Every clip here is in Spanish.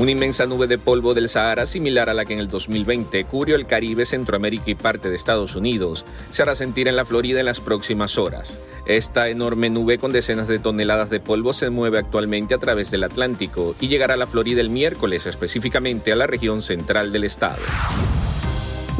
Una inmensa nube de polvo del Sahara, similar a la que en el 2020 cubrió el Caribe, Centroamérica y parte de Estados Unidos, se hará sentir en la Florida en las próximas horas. Esta enorme nube con decenas de toneladas de polvo se mueve actualmente a través del Atlántico y llegará a la Florida el miércoles, específicamente a la región central del estado.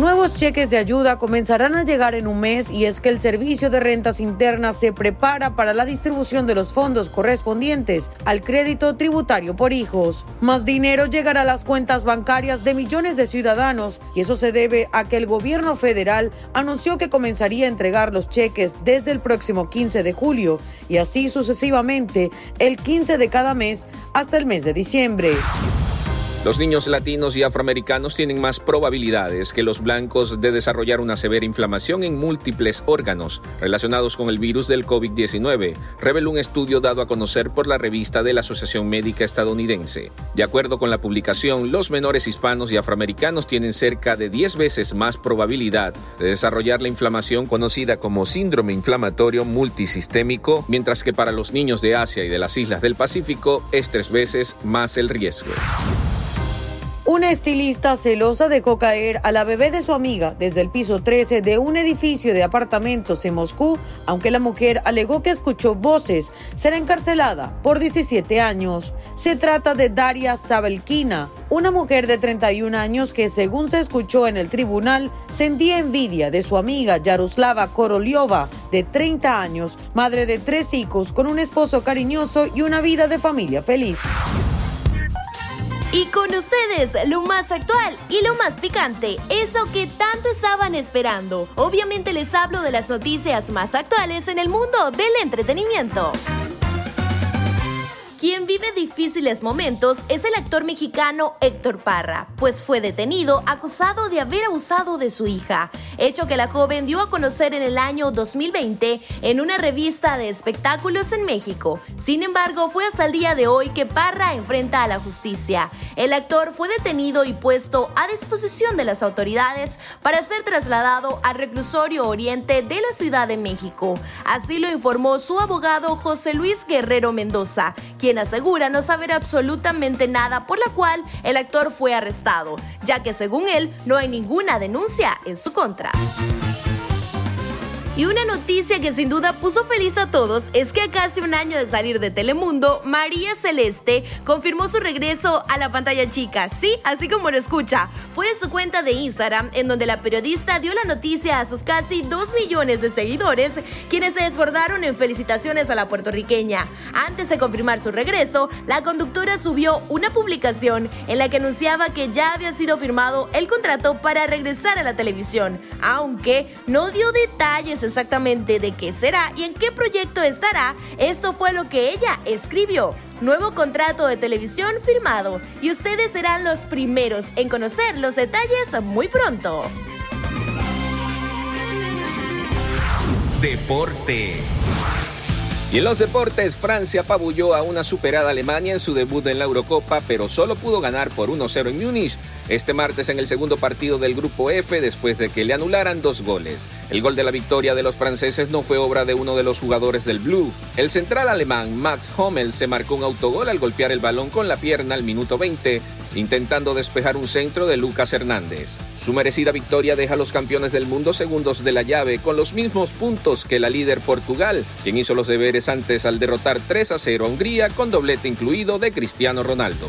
Nuevos cheques de ayuda comenzarán a llegar en un mes y es que el Servicio de Rentas Internas se prepara para la distribución de los fondos correspondientes al crédito tributario por hijos. Más dinero llegará a las cuentas bancarias de millones de ciudadanos y eso se debe a que el gobierno federal anunció que comenzaría a entregar los cheques desde el próximo 15 de julio y así sucesivamente el 15 de cada mes hasta el mes de diciembre. Los niños latinos y afroamericanos tienen más probabilidades que los blancos de desarrollar una severa inflamación en múltiples órganos relacionados con el virus del COVID-19, reveló un estudio dado a conocer por la revista de la Asociación Médica Estadounidense. De acuerdo con la publicación, los menores hispanos y afroamericanos tienen cerca de 10 veces más probabilidad de desarrollar la inflamación conocida como síndrome inflamatorio multisistémico, mientras que para los niños de Asia y de las islas del Pacífico es tres veces más el riesgo. Una estilista celosa dejó caer a la bebé de su amiga desde el piso 13 de un edificio de apartamentos en Moscú, aunque la mujer alegó que escuchó voces. Será encarcelada por 17 años. Se trata de Daria Sabelkina, una mujer de 31 años que, según se escuchó en el tribunal, sentía envidia de su amiga Yaroslava Koroliova, de 30 años, madre de tres hijos, con un esposo cariñoso y una vida de familia feliz. Y con ustedes, lo más actual y lo más picante, eso que tanto estaban esperando. Obviamente les hablo de las noticias más actuales en el mundo del entretenimiento. Quien vive difíciles momentos es el actor mexicano Héctor Parra, pues fue detenido acusado de haber abusado de su hija, hecho que la joven dio a conocer en el año 2020 en una revista de espectáculos en México. Sin embargo, fue hasta el día de hoy que Parra enfrenta a la justicia. El actor fue detenido y puesto a disposición de las autoridades para ser trasladado al reclusorio oriente de la Ciudad de México. Así lo informó su abogado José Luis Guerrero Mendoza, quien asegura no saber absolutamente nada por la cual el actor fue arrestado, ya que según él no hay ninguna denuncia en su contra. Y una noticia que sin duda puso feliz a todos es que a casi un año de salir de Telemundo, María Celeste confirmó su regreso a la pantalla chica. Sí, así como lo escucha. Fue en su cuenta de Instagram en donde la periodista dio la noticia a sus casi 2 millones de seguidores, quienes se desbordaron en felicitaciones a la puertorriqueña. Antes de confirmar su regreso, la conductora subió una publicación en la que anunciaba que ya había sido firmado el contrato para regresar a la televisión, aunque no dio exactamente de qué será y en qué proyecto estará, esto fue lo que ella escribió. Nuevo contrato de televisión firmado y ustedes serán los primeros en conocer los detalles muy pronto. Deportes. Y en los deportes, Francia apabulló a una superada Alemania en su debut en la Eurocopa, pero solo pudo ganar por 1-0 en Múnich este martes en el segundo partido del Grupo F después de que le anularan dos goles. El gol de la victoria de los franceses no fue obra de uno de los jugadores del Blue. El central alemán Max Hommel se marcó un autogol al golpear el balón con la pierna al minuto 20 intentando despejar un centro de Lucas Hernández. Su merecida victoria deja a los campeones del mundo segundos de la llave con los mismos puntos que la líder Portugal, quien hizo los deberes antes al derrotar 3 a 0 a Hungría con doblete incluido de Cristiano Ronaldo.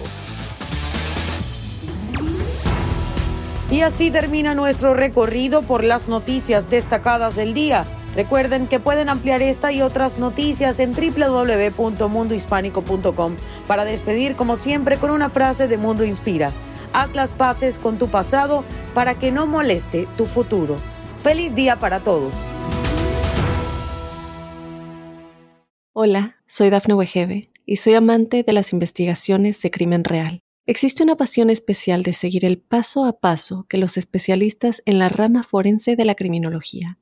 Y así termina nuestro recorrido por las noticias destacadas del día. Recuerden que pueden ampliar esta y otras noticias en www.mundohispánico.com para despedir como siempre con una frase de Mundo Inspira. Haz las paces con tu pasado para que no moleste tu futuro. Feliz día para todos. Hola, soy Dafne Wegebe y soy amante de las investigaciones de crimen real. Existe una pasión especial de seguir el paso a paso que los especialistas en la rama forense de la criminología